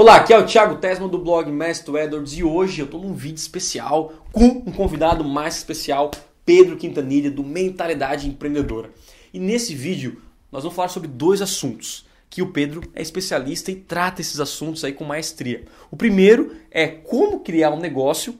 Olá, aqui é o Thiago Tesman do blog Mestre Edwards e hoje eu estou num vídeo especial com um convidado mais especial, Pedro Quintanilha, do Mentalidade Empreendedora. E nesse vídeo nós vamos falar sobre dois assuntos que o Pedro é especialista e trata esses assuntos aí com maestria. O primeiro é como criar um negócio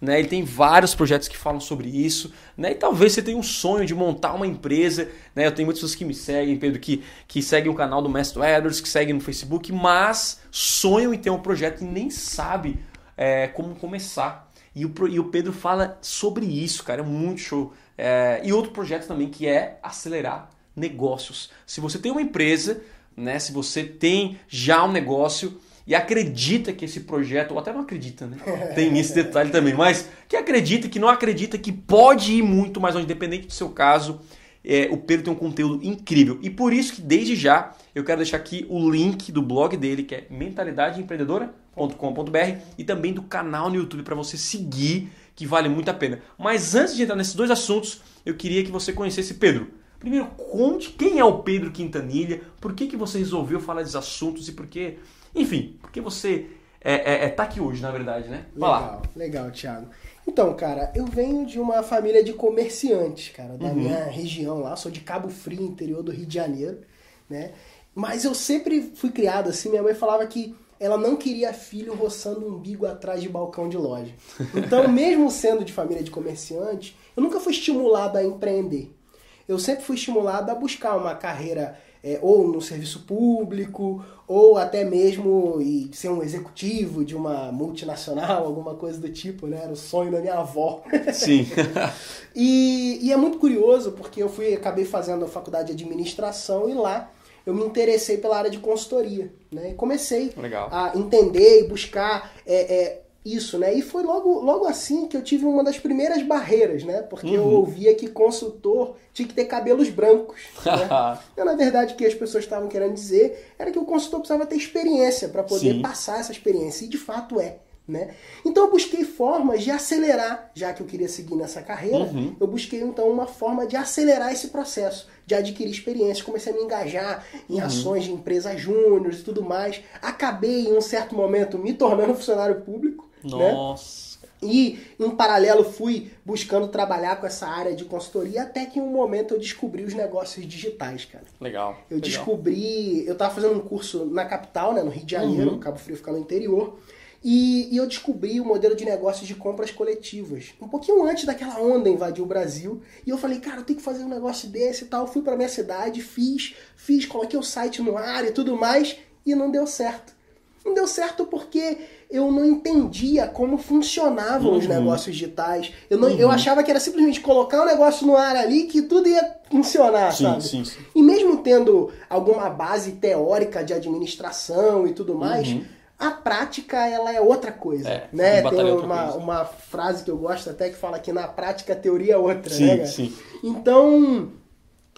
né? Ele tem vários projetos que falam sobre isso, né? E talvez você tenha um sonho de montar uma empresa, né? Eu tenho muitas pessoas que me seguem, Pedro, que, que seguem o canal do Mestre Edwards, que seguem no Facebook, mas sonham em ter um projeto e nem sabe é, como começar. E o, e o Pedro fala sobre isso, cara, é muito show. É, e outro projeto também que é acelerar negócios. Se você tem uma empresa, né? Se você tem já um negócio e acredita que esse projeto, ou até não acredita, né? Tem esse detalhe também, mas que acredita, que não acredita, que pode ir muito mais longe, independente do seu caso, é, o Pedro tem um conteúdo incrível. E por isso que desde já eu quero deixar aqui o link do blog dele, que é mentalidadeempreendedora.com.br e também do canal no YouTube para você seguir, que vale muito a pena. Mas antes de entrar nesses dois assuntos, eu queria que você conhecesse Pedro. Primeiro, conte quem é o Pedro Quintanilha, por que, que você resolveu falar desses assuntos e por que enfim, porque você é, é, é, tá aqui hoje, na verdade, né? Vai legal, lá. legal, Thiago. Então, cara, eu venho de uma família de comerciantes, cara, da uhum. minha região lá, sou de Cabo Frio, interior do Rio de Janeiro, né? Mas eu sempre fui criado assim, minha mãe falava que ela não queria filho roçando um umbigo atrás de balcão de loja. Então, mesmo sendo de família de comerciante, eu nunca fui estimulado a empreender. Eu sempre fui estimulado a buscar uma carreira é, ou no serviço público, ou até mesmo e ser um executivo de uma multinacional, alguma coisa do tipo, né? Era o sonho da minha avó. Sim. e, e é muito curioso porque eu fui acabei fazendo a faculdade de administração e lá eu me interessei pela área de consultoria, né? E comecei Legal. a entender e buscar é, é, isso, né? E foi logo, logo assim que eu tive uma das primeiras barreiras, né? Porque uhum. eu ouvia que consultor tinha que ter cabelos brancos. Né? então, na verdade, o que as pessoas estavam querendo dizer era que o consultor precisava ter experiência para poder Sim. passar essa experiência. E de fato é. Né? Então eu busquei formas de acelerar, já que eu queria seguir nessa carreira, uhum. eu busquei então uma forma de acelerar esse processo, de adquirir experiência, comecei a me engajar em uhum. ações de empresas júniores e tudo mais. Acabei em um certo momento me tornando funcionário público. Né? Nossa. Né? E em paralelo fui buscando trabalhar com essa área de consultoria até que em um momento eu descobri os negócios digitais, cara. Legal. Eu legal. descobri, eu estava fazendo um curso na capital, né, no Rio de Janeiro, uhum. Cabo Frio fica no interior. E, e, eu descobri o modelo de negócios de compras coletivas. Um pouquinho antes daquela onda invadir o Brasil. E eu falei, cara, eu tenho que fazer um negócio desse e tal. Fui para minha cidade, fiz, fiz, coloquei o site no ar e tudo mais. E não deu certo. Não deu certo porque eu não entendia como funcionavam uhum. os negócios digitais. Eu, não, uhum. eu achava que era simplesmente colocar o um negócio no ar ali que tudo ia funcionar, sim, sabe? Sim, sim. E mesmo tendo alguma base teórica de administração e tudo mais, uhum. a prática ela é outra coisa, é, né? Tem uma, coisa. uma frase que eu gosto até que fala que na prática a teoria é outra, sim, né? Sim. Então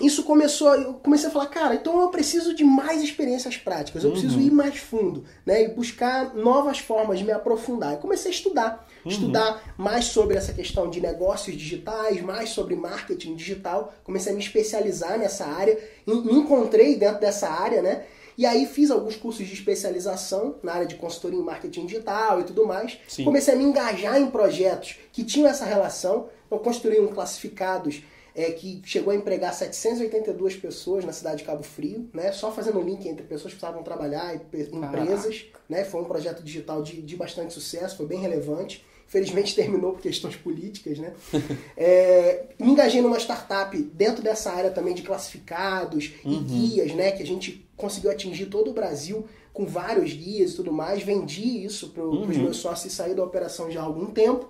isso começou, eu comecei a falar, cara, então eu preciso de mais experiências práticas, eu uhum. preciso ir mais fundo, né, e buscar novas formas de me aprofundar. Eu comecei a estudar, uhum. estudar mais sobre essa questão de negócios digitais, mais sobre marketing digital, comecei a me especializar nessa área, me encontrei dentro dessa área, né, e aí fiz alguns cursos de especialização na área de consultoria em marketing digital e tudo mais. Sim. Comecei a me engajar em projetos que tinham essa relação. Então construí um classificados é, que chegou a empregar 782 pessoas na cidade de Cabo Frio, né? Só fazendo link entre pessoas que precisavam trabalhar e empresas, né? Foi um projeto digital de, de bastante sucesso, foi bem relevante. Infelizmente terminou por questões políticas, né? é, me engajei numa startup dentro dessa área também de classificados uhum. e guias, né? Que a gente conseguiu atingir todo o Brasil com vários guias e tudo mais. Vendi isso para os uhum. meus sócios e saí da operação já há algum tempo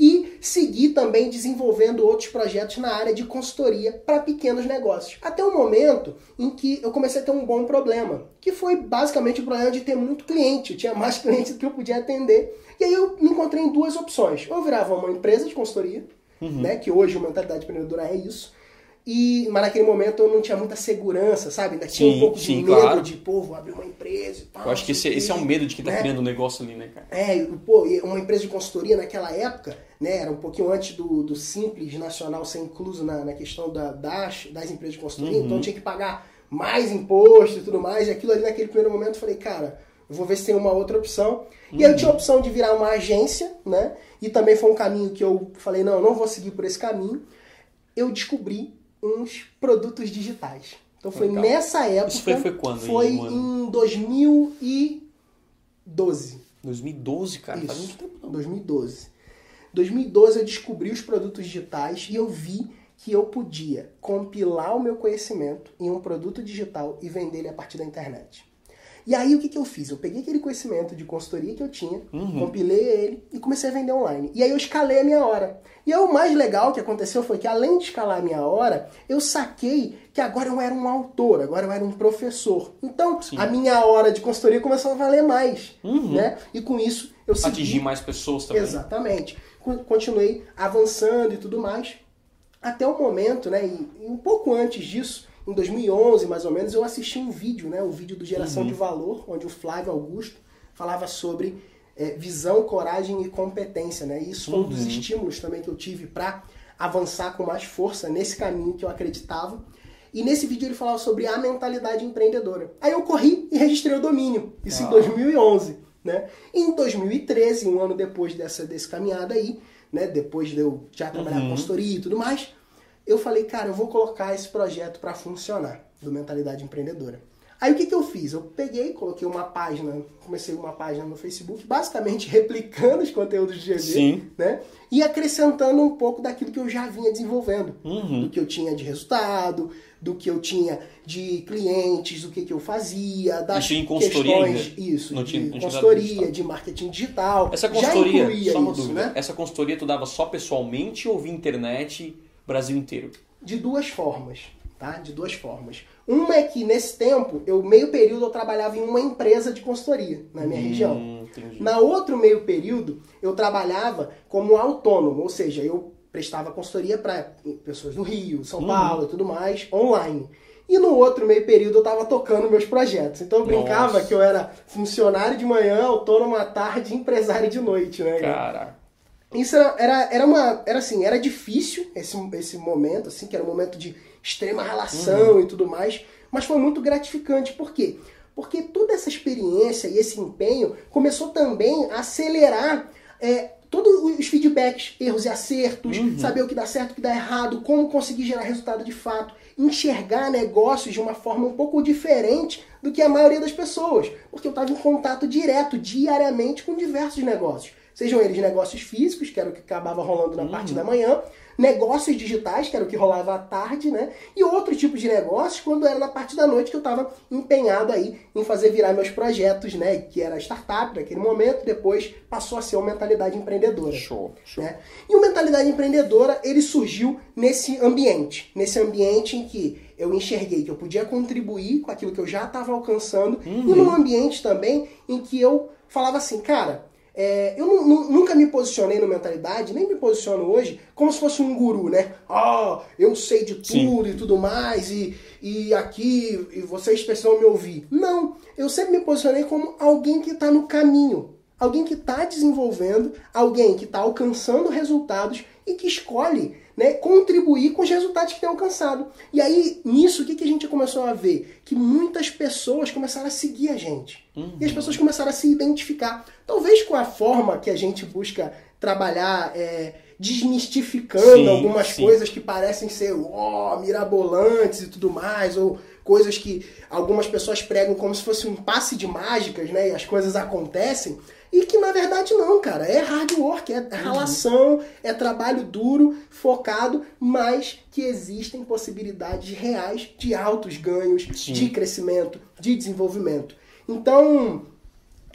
e seguir também desenvolvendo outros projetos na área de consultoria para pequenos negócios. Até o momento em que eu comecei a ter um bom problema, que foi basicamente o problema de ter muito cliente. Eu tinha mais clientes do que eu podia atender. E aí eu me encontrei em duas opções. Ou eu virava uma empresa de consultoria, uhum. né, que hoje a mentalidade empreendedora é isso, e, mas naquele momento eu não tinha muita segurança, sabe? Ainda tinha sim, um pouco de medo claro. de, pô, vou abrir uma empresa e tal. Eu acho que esse, esse, é um medo de quem tá né? criando um negócio ali, né, cara? É, pô, uma empresa de consultoria naquela época, né, era um pouquinho antes do, do Simples Nacional ser incluso na, na questão da, das, das empresas de consultoria, uhum. então tinha que pagar mais imposto e tudo mais, e aquilo ali naquele primeiro momento eu falei, cara, eu vou ver se tem uma outra opção. E aí eu tinha a opção de virar uma agência, né? E também foi um caminho que eu falei, não, eu não vou seguir por esse caminho. Eu descobri uns produtos digitais. Então foi Legal. nessa época. Isso foi- foi quando? Foi Em um em 2012. 2012, cara, faz Isso, muito tempo não. 2012. 2012 eu descobri os produtos digitais e eu vi que eu podia compilar o meu conhecimento em um produto digital e vender ele a partir da internet. E aí o que, que eu fiz? Eu peguei aquele conhecimento de consultoria que eu tinha, compilei ele e comecei a vender online. E aí eu escalei a minha hora. E aí o mais legal que aconteceu foi que além de escalar a minha hora, eu saquei que agora eu era um autor, agora eu era um professor. Então a minha hora de consultoria começou a valer mais. Né? E com isso eu segui Atingir mais pessoas também. Exatamente. Con- Continuei avançando e tudo mais. Até o momento, né, e, e um pouco antes disso, em 2011 mais ou menos, eu assisti um vídeo, né, o vídeo do Geração de Valor, onde o Flávio Augusto falava sobre é, visão, coragem e competência. Né? E isso foi um dos estímulos também que eu tive para avançar com mais força nesse caminho que eu acreditava. E nesse vídeo ele falava sobre a mentalidade empreendedora. Aí eu corri e registrei o domínio, isso em Ah. 2011. Né? Em 2013, um ano depois dessa desse caminhada aí, né, depois de eu já trabalhar com consultoria e tudo mais, eu falei, cara, eu vou colocar esse projeto para funcionar, do Mentalidade Empreendedora. Aí o que, que eu fiz? Eu peguei, coloquei uma página, comecei uma página no Facebook, basicamente replicando os conteúdos do GV, Sim. né? E acrescentando um pouco daquilo que eu já vinha desenvolvendo. Uhum. Do que eu tinha de resultado, do que eu tinha de clientes, do que, que eu fazia, das tinha em consultoria questões, ainda? isso, Não de consultoria, digital. de marketing digital. Essa já consultoria, incluía só uma isso, dúvida. né? Essa consultoria tu dava só pessoalmente ou via internet Brasil inteiro? De duas formas, tá? De duas formas. Uma é que nesse tempo, eu meio período eu trabalhava em uma empresa de consultoria na minha região. Hum, entendi. Na outro meio período, eu trabalhava como autônomo, ou seja, eu prestava consultoria para pessoas do Rio, São Paulo e tudo mais, online. E no outro meio período eu estava tocando meus projetos. Então eu brincava Nossa. que eu era funcionário de manhã, autônomo à tarde e empresário de noite, né? Caraca. Isso era, era, era uma. Era assim, era difícil esse, esse momento, assim, que era um momento de extrema relação e tudo mais, mas foi muito gratificante. Por quê? Porque toda essa experiência e esse empenho começou também a acelerar é, todos os feedbacks, erros e acertos, saber o que dá certo, o que dá errado, como conseguir gerar resultado de fato, enxergar negócios de uma forma um pouco diferente do que a maioria das pessoas, porque eu estava em contato direto, diariamente, com diversos negócios. Sejam eles negócios físicos, que era o que acabava rolando na parte da manhã, negócios digitais, que era o que rolava à tarde, né? E outro tipo de negócios quando era na parte da noite que eu estava empenhado aí em fazer virar meus projetos, né? Que era startup naquele momento, depois passou a ser uma mentalidade empreendedora. Show, show. né? E o Mentalidade Empreendedora, ele surgiu nesse ambiente, nesse ambiente em que eu enxerguei que eu podia contribuir com aquilo que eu já estava alcançando e num ambiente também em que eu falava assim, cara, é, eu nu- nu- nunca me posicionei no mentalidade, nem me posiciono hoje, como se fosse um guru, né? Ah, eu sei de tudo e tudo mais, e, e aqui e vocês precisam me ouvir. Não, eu sempre me posicionei como alguém que está no caminho, alguém que está desenvolvendo, alguém que está alcançando resultados e que escolhe né, contribuir com os resultados que tem alcançado. E aí, nisso, começou a ver? Que muitas pessoas começaram a seguir a gente. E as pessoas começaram a se identificar. Talvez com a forma que a gente busca trabalhar, é, desmistificando Sim, algumas sim. coisas que parecem ser ó, mirabolantes e tudo mais, ou coisas que algumas pessoas pregam como se fosse um passe de mágicas, né? E as coisas acontecem. E que na verdade não, cara. É hard work, é relação, é trabalho duro, focado, mas que existem possibilidades reais de altos ganhos, Sim. de crescimento, de desenvolvimento. Então,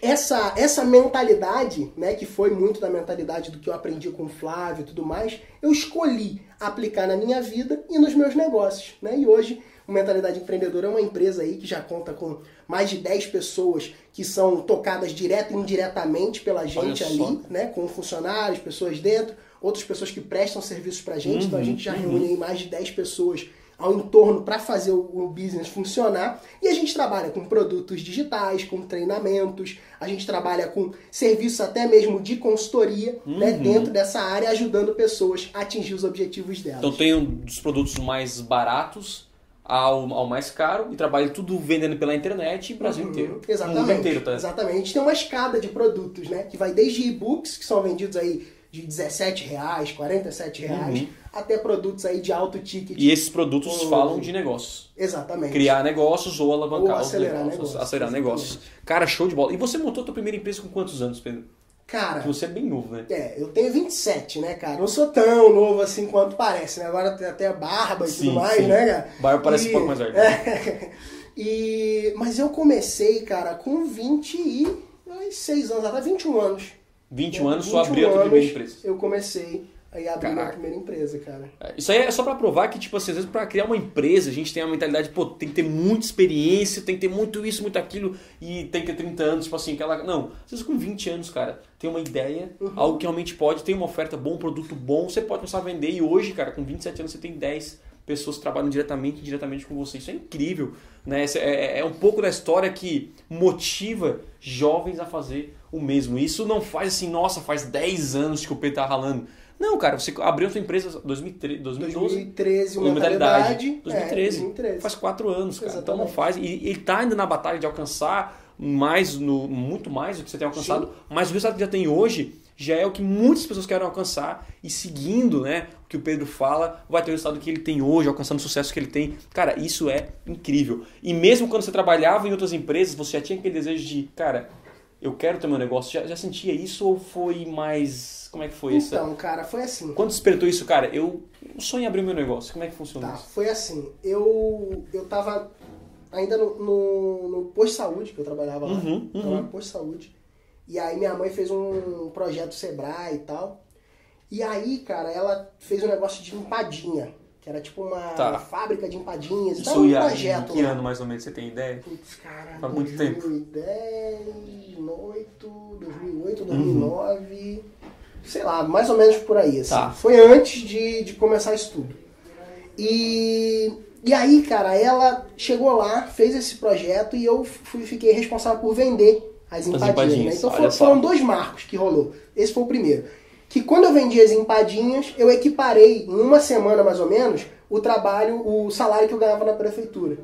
essa, essa mentalidade, né, que foi muito da mentalidade do que eu aprendi com o Flávio e tudo mais, eu escolhi aplicar na minha vida e nos meus negócios. Né? E hoje, o Mentalidade Empreendedora é uma empresa aí que já conta com mais de 10 pessoas que são tocadas direto e indiretamente pela gente Olha só. ali, né, com funcionários, pessoas dentro, outras pessoas que prestam serviços pra gente. então a gente já reúne aí mais de 10 pessoas ao entorno para fazer o, business funcionar. E a gente trabalha com produtos digitais, com treinamentos, a gente trabalha com serviços até mesmo de consultoria né, dentro dessa área, ajudando pessoas a atingir os objetivos delas. Então tem um dos produtos mais baratos ao, ao mais caro e trabalha tudo vendendo pela internet e Brasil Uhum, inteiro. Exatamente. O mundo inteiro, tá? Exatamente. A gente tem uma escada de produtos, né? Que vai desde e-books, que são vendidos aí de 17 reais, 47 reais, Uhum. até produtos aí de alto ticket. E esses produtos Uhum. falam de negócios. Exatamente. Criar negócios ou alavancar Ou os acelerar negócios. negócios, Acelerar exatamente. negócios. Cara, show de bola. E você montou a tua primeira empresa com quantos anos, Pedro? Cara, Que você é bem novo, né? é, eu tenho 27, né, cara? Não sou tão novo assim quanto parece, né? Agora tem até barba e Sim, tudo mais, sim. né, cara? Barba parece E- um pouco mais velho. É. E... Mas eu comecei, cara, com 26 anos atrás, 21 anos. 21 É, anos, só 21 abriu a tua primeira anos, empresa. Eu comecei aí a abrir Caraca. primeira empresa, cara. É, Isso aí é só pra provar que, tipo assim, às vezes pra criar uma empresa, a gente tem a mentalidade, pô, tem que ter muita experiência, tem que ter muito isso, muito aquilo, e tem que ter 30 anos, tipo assim, aquela. Não, às vezes com 20 anos, cara, tem uma ideia, Uhum. algo que realmente pode, tem uma oferta bom, um produto bom, você pode começar a vender, e hoje, cara, com 27 anos você tem 10 pessoas que trabalham diretamente e indiretamente com você. Isso é incrível, né? Esse É, é um pouco da história que motiva jovens a fazer o mesmo. Isso não faz assim, nossa, faz 10 anos que o Pedro tá ralando. Não, cara, você abriu sua empresa em 2013, 2012. 2013, uma mentalidade. mentalidade. 2013. É, 2013. Faz quatro anos, cara. Então não Exatamente. faz. E ele tá ainda na batalha de alcançar mais, no, muito mais do que você tem alcançado. Mas o resultado que já tem hoje já é o que muitas pessoas querem alcançar. E seguindo né, o que o Pedro fala, vai ter o resultado que ele tem hoje, alcançando o sucesso que ele tem. Cara, isso é incrível. E mesmo quando você trabalhava em outras empresas, você já tinha aquele desejo de, cara, eu quero ter meu negócio. Já, já sentia isso ou foi mais. Como é que foi isso? Então, cara, foi assim. Quando despertou isso, cara, eu sonho em abrir meu negócio. Como é que funciona Tá, isso? foi assim. Eu, eu tava ainda no, no, no posto de saúde, que eu trabalhava lá. Uhum, Trabalhava no posto de saúde. E aí minha mãe fez um projeto Sebrae e tal. E aí, cara, ela fez um negócio de empadinha. Que era tipo uma, Tá. uma fábrica de empadinhas. Então, Isso um ia em projeto que lá. ano mais ou menos você tem ideia? Putz, cara, Faz muito tempo. 2010, 2008, 2008, 2009, sei lá, mais ou menos por aí, assim. Tá. Foi antes de, de começar isso tudo. E, e aí, cara, ela chegou lá, fez esse projeto e eu fui, fiquei responsável por vender as empadinhas. empadinhas, né? Então foram, foram dois marcos que rolou. Esse foi o primeiro. Que quando eu vendi as empadinhas, eu equiparei em uma semana mais ou menos o trabalho, o salário que eu ganhava na prefeitura.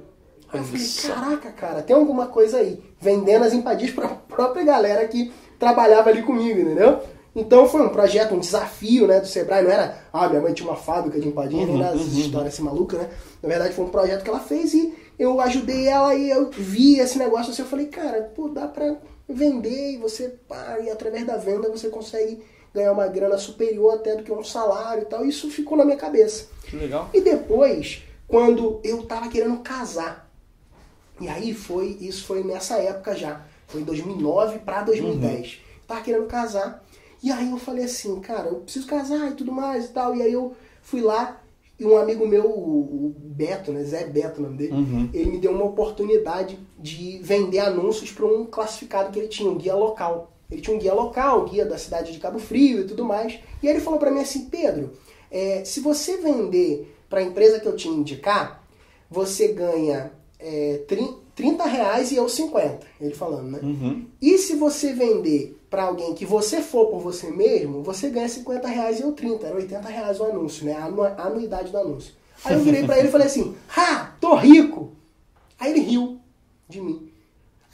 Aí eu falei, caraca, cara, tem alguma coisa aí. Vendendo as empadinhas pra própria galera que trabalhava ali comigo, entendeu? Então foi um projeto, um desafio, né, do Sebrae. Não era, ah, minha mãe tinha uma fábrica de empadinhas, nem Uhum, dessas uhum. histórias assim maluca, né? Na verdade foi um projeto que ela fez e eu ajudei ela e eu vi esse negócio assim. Eu falei, cara, pô, dá pra vender e você, pá, e através da venda você consegue ganhar uma grana superior até do que um salário e tal. Isso ficou na minha cabeça. Que legal. E depois, quando eu tava querendo casar, e aí foi, isso foi nessa época já, foi em 2009 pra 2010. Tava querendo casar, e aí eu falei assim, cara, eu preciso casar e tudo mais e tal. E aí eu fui lá, e um amigo meu, o o Beto, né, Zé Beto o nome dele, Uhum. ele me deu uma oportunidade de vender anúncios para um classificado que ele tinha, um guia local. Ele tinha um guia local, um guia da cidade de Cabo Frio e tudo mais. E aí ele falou para mim assim, Pedro, é, se você vender para a empresa que eu te indicar, você ganha é, trin- 30 reais e eu 50. Ele falando, né? Uhum. E se você vender para alguém que você for por você mesmo, você ganha 50 reais e eu 30. Era 80 reais o anúncio, né? A anuidade do anúncio. Aí eu virei para ele e falei assim, ha, tô rico. Aí ele riu de mim.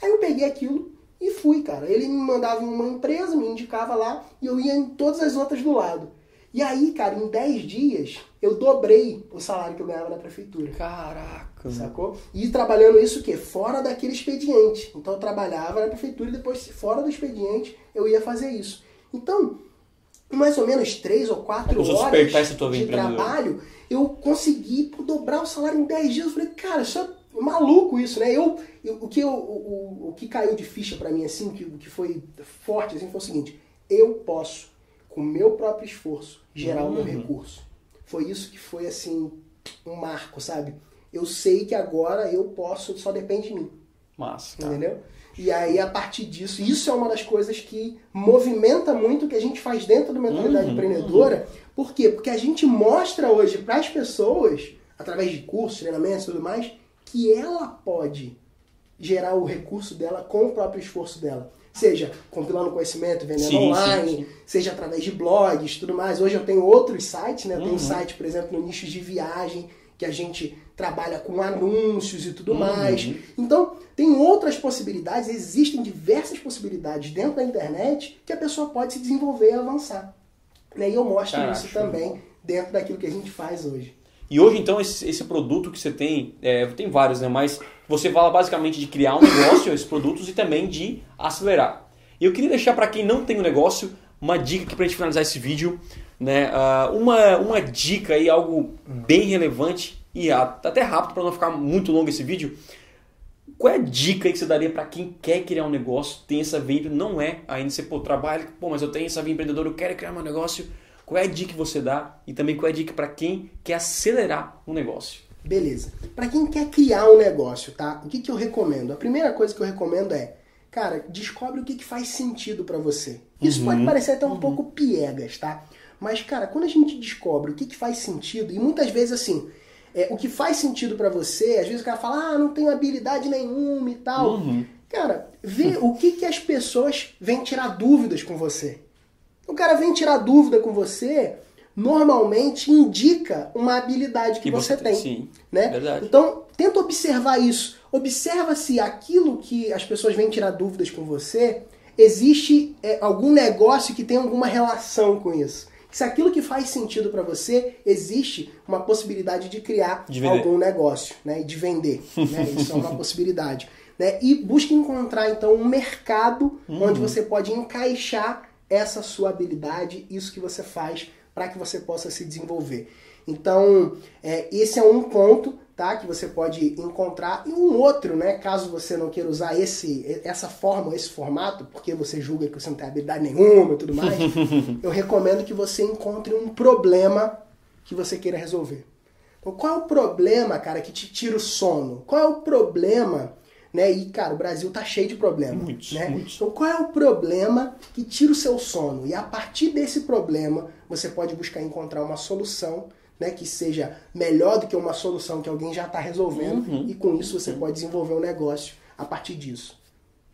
Aí eu peguei aquilo e fui, cara. Ele me mandava em uma empresa, me indicava lá, e eu ia em todas as outras do lado. E aí, cara, em 10 dias, eu dobrei o salário que eu ganhava na prefeitura. Caraca. Sacou? E trabalhando isso o quê? Fora daquele expediente. Então eu trabalhava na prefeitura e depois, fora do expediente, eu ia fazer isso. Então, em mais ou menos três ou quatro Começou a horas de empreendedora. trabalho, eu consegui dobrar o salário em 10 dias. Eu falei, cara, isso é maluco isso, né? Eu, eu- o, que eu, o, o- que caiu de ficha pra mim, assim, que, que foi forte, assim, foi o seguinte. Eu posso, com meu próprio esforço, gerar o meu Uhum. recurso. Foi isso que foi, assim, um marco, sabe? Eu sei que agora eu posso, só depende de mim. Massa. Cara. Entendeu? E aí, a partir disso, isso é uma das coisas que movimenta muito o que a gente faz dentro da mentalidade Uhum, empreendedora. Por quê? Porque a gente mostra hoje para as pessoas, através de cursos, treinamentos e tudo mais, que ela pode gerar o recurso dela com o próprio esforço dela. Seja compilando conhecimento, vendendo Sim, online, sim, sim. seja através de blogs tudo mais. Hoje eu tenho outros sites, né? Eu tenho Uhum. um site, por exemplo, no nicho de viagem, que a gente trabalha com anúncios e tudo uhum. mais. Então, tem outras possibilidades, existem diversas possibilidades dentro da internet que a pessoa pode se desenvolver e avançar. Né? E eu mostro Caraca, isso também dentro daquilo que a gente faz hoje. E hoje, então, esse, esse produto que você tem, é, tem vários, né? Mas você fala basicamente de criar um negócio, esses produtos, e também de acelerar. E eu queria deixar para quem não tem um negócio uma dica aqui para a gente finalizar esse vídeo. Né? Uh, uma, uma dica aí, algo bem relevante e até rápido para não ficar muito longo esse vídeo. Qual é a dica que você daria para quem quer criar um negócio, tem essa veia, não é ainda você pô, trabalha, pô, mas eu tenho essa veia empreendedora, eu quero criar meu negócio. Qual é a dica que você dá e também qual é a dica para quem quer acelerar um negócio? Beleza. Para quem quer criar um negócio, tá? O que, que eu recomendo? A primeira coisa que eu recomendo é, cara, descobre o que, que faz sentido para você. Isso uhum. pode parecer até um uhum. pouco piegas, tá? Mas, cara, quando a gente descobre o que, que faz sentido, e muitas vezes assim, é, o que faz sentido para você, às vezes o cara fala, ah, não tenho habilidade nenhuma e tal. Uhum. Cara, vê o que, que as pessoas vêm tirar dúvidas com você. O cara vem tirar dúvida com você, normalmente indica uma habilidade que, que você, você, tem. Sim, né? Verdade. Então, tenta observar isso. Observa se aquilo que as pessoas vêm tirar dúvidas com você, existe é, algum negócio que tem alguma relação com isso se aquilo que faz sentido para você, existe uma possibilidade de criar de algum negócio, né? De vender. Né? Isso é uma possibilidade. Né? E busque encontrar, então, um mercado uhum. onde você pode encaixar essa sua habilidade, isso que você faz, para que você possa se desenvolver. Então, é, esse é um ponto tá? Que você pode encontrar e um outro, né? Caso você não queira usar esse, essa forma, esse formato, porque você julga que você não tem habilidade nenhuma e tudo mais, eu recomendo que você encontre um problema que você queira resolver. Então, qual é o problema, cara, que te tira o sono? Qual é o problema, né? E, cara, o Brasil tá cheio de problemas, muitos, né? Muitos. Então, qual é o problema que tira o seu sono? E a partir desse problema, você pode buscar encontrar uma solução né, que seja melhor do que uma solução que alguém já está resolvendo uhum. e com isso você pode desenvolver um negócio a partir disso.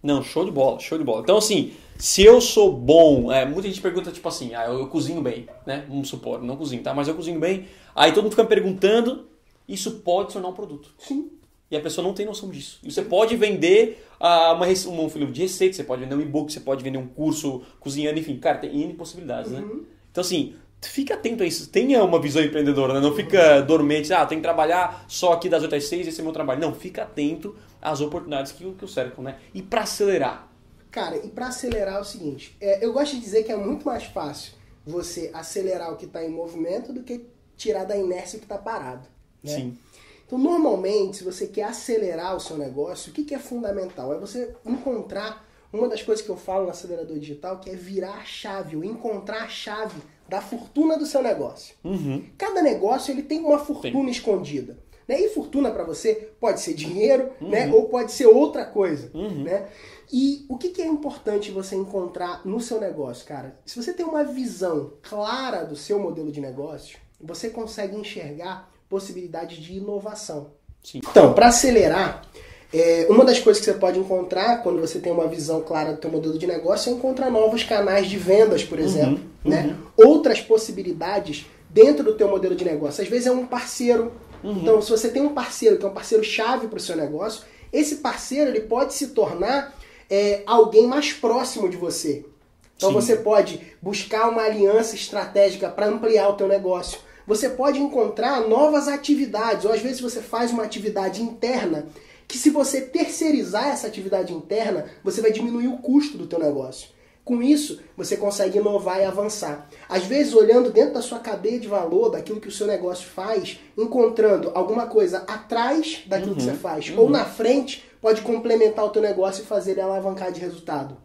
Não, show de bola, show de bola. Então assim, se eu sou bom, é, muita gente pergunta tipo assim, ah, eu, eu, cozinho bem, né? Vamos supor, não cozinho, tá? Mas eu cozinho bem. Aí todo mundo fica perguntando, isso pode tornar um produto. Sim. E a pessoa não tem noção disso. E você pode vender uh, uma, um livro de receita, você pode vender um e-book, você pode vender um curso cozinhando, enfim, cara, tem N possibilidades, né? uhum. né? Então assim, fica atento a isso. Tenha uma visão empreendedora, né? não fica dormente, ah, tem que trabalhar só aqui das 8 às 6, esse é meu trabalho. Não, fica atento às oportunidades que, que o cercam, né? E para acelerar? Cara, e para acelerar é o seguinte, é, eu gosto de dizer que é muito mais fácil você acelerar o que está em movimento do que tirar da inércia o que está parado. Né? Sim. Então, normalmente, se você quer acelerar o seu negócio, o que, que é fundamental? É você encontrar uma das coisas que eu falo no acelerador digital, que é virar a chave, ou encontrar a chave da fortuna do seu negócio. Uhum. Cada negócio ele tem uma fortuna escondida. Né? E fortuna para você pode ser dinheiro, uhum. né? ou pode ser outra coisa. Uhum. Né? E o que, que é importante você encontrar no seu negócio, cara? Se você tem uma visão clara do seu modelo de negócio, você consegue enxergar possibilidades de inovação. Sim. Então, para acelerar, é, uma das coisas que você pode encontrar quando você tem uma visão clara do seu modelo de negócio é encontrar novos canais de vendas, por uhum, exemplo, uhum, né? Uhum. Outras possibilidades dentro do teu modelo de negócio. Às vezes é um parceiro. Uhum. Então, se você tem um parceiro que é um parceiro chave para o seu negócio, esse parceiro ele pode se tornar é, alguém mais próximo de você. Então, Sim. você pode buscar uma aliança estratégica para ampliar o teu negócio. Você pode encontrar novas atividades, ou às vezes você faz uma atividade interna que se você terceirizar essa atividade interna, você vai diminuir o custo do teu negócio. Com isso, você consegue inovar e avançar. Às vezes, olhando dentro da sua cadeia de valor, daquilo que o seu negócio faz, encontrando alguma coisa atrás daquilo uhum, que você faz, uhum. ou na frente, pode complementar o teu negócio e fazer ele alavancar de resultado.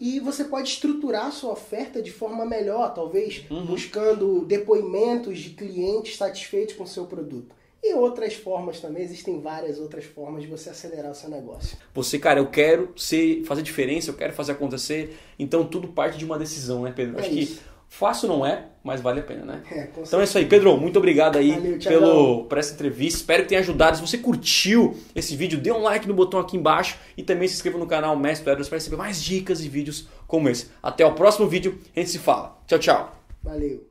E você pode estruturar a sua oferta de forma melhor, talvez uhum. buscando depoimentos de clientes satisfeitos com o seu produto. E outras formas também, existem várias outras formas de você acelerar o seu negócio. Você, cara, eu quero ser, fazer diferença, eu quero fazer acontecer, então tudo parte de uma decisão, né, Pedro? É Acho isso. que fácil não é, mas vale a pena, né? É, então é isso aí, Pedro, muito obrigado aí Valeu, pelo, por essa entrevista, espero que tenha ajudado. Se você curtiu esse vídeo, dê um like no botão aqui embaixo e também se inscreva no canal Mestre Edwards para receber mais dicas e vídeos como esse. Até o próximo vídeo, a gente se fala. Tchau, tchau. Valeu.